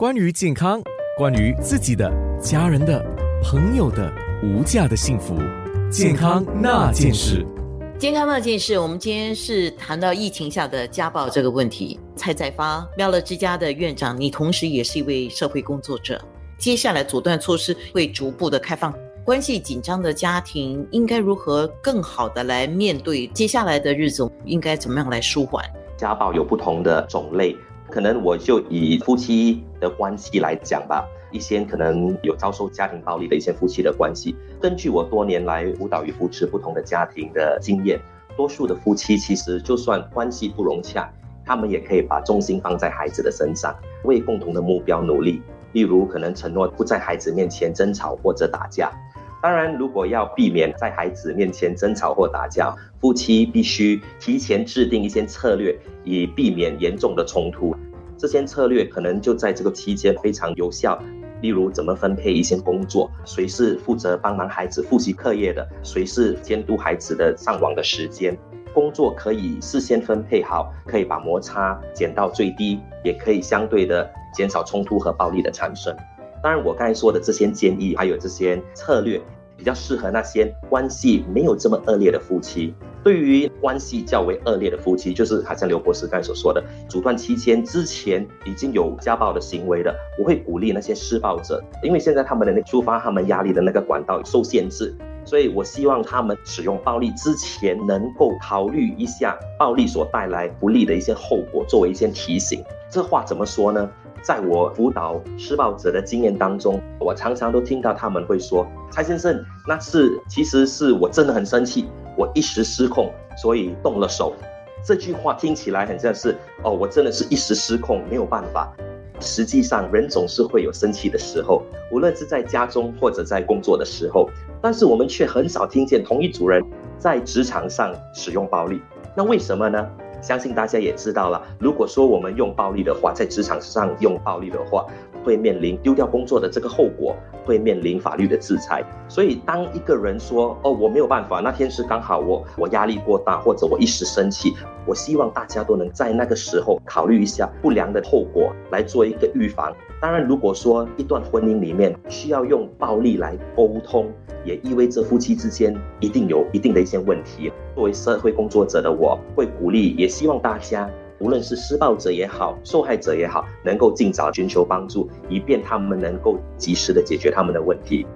关于健康，关于自己的、家人的、朋友的无价的幸福，健康那件事。健康那件事，我们今天是谈到疫情下的家暴这个问题。蔡在发，妙乐之家的院长，你同时也是一位社会工作者。接下来阻断措施会逐步的开放，关系紧张的家庭应该如何更好的来面对接下来的日子？应该怎么样来舒缓？家暴有不同的种类。可能我就以夫妻的关系来讲吧，一些可能有遭受家庭暴力的一些夫妻的关系，根据我多年来辅导与扶持不同的家庭的经验，多数的夫妻其实就算关系不融洽，他们也可以把重心放在孩子的身上，为共同的目标努力。例如，可能承诺不在孩子面前争吵或者打架。当然，如果要避免在孩子面前争吵或打架，夫妻必须提前制定一些策略，以避免严重的冲突。这些策略可能就在这个期间非常有效。例如，怎么分配一些工作，谁是负责帮忙孩子复习课业的，谁是监督孩子的上网的时间。工作可以事先分配好，可以把摩擦减到最低，也可以相对的减少冲突和暴力的产生。当然，我刚才说的这些建议，还有这些策略，比较适合那些关系没有这么恶劣的夫妻。对于关系较为恶劣的夫妻，就是好像刘博士刚才所说的，阻断期间之前已经有家暴的行为的，我会鼓励那些施暴者，因为现在他们的那触发他们压力的那个管道受限制，所以我希望他们使用暴力之前，能够考虑一下暴力所带来不利的一些后果，作为一些提醒。这话怎么说呢？在我辅导施暴者的经验当中，我常常都听到他们会说：“蔡先生，那次其实是我真的很生气，我一时失控，所以动了手。”这句话听起来很像是“哦，我真的是一时失控，没有办法。”实际上，人总是会有生气的时候，无论是在家中或者在工作的时候，但是我们却很少听见同一组人在职场上使用暴力。那为什么呢？相信大家也知道了，如果说我们用暴力的话，在职场上用暴力的话，会面临丢掉工作的这个后果，会面临法律的制裁。所以，当一个人说“哦，我没有办法，那天是刚好我我压力过大，或者我一时生气”，我希望大家都能在那个时候考虑一下不良的后果，来做一个预防。当然，如果说一段婚姻里面需要用暴力来沟通，也意味着夫妻之间一定有一定的一些问题。作为社会工作者的我，会鼓励，也希望大家，无论是施暴者也好，受害者也好，能够尽早寻求帮助，以便他们能够及时的解决他们的问题。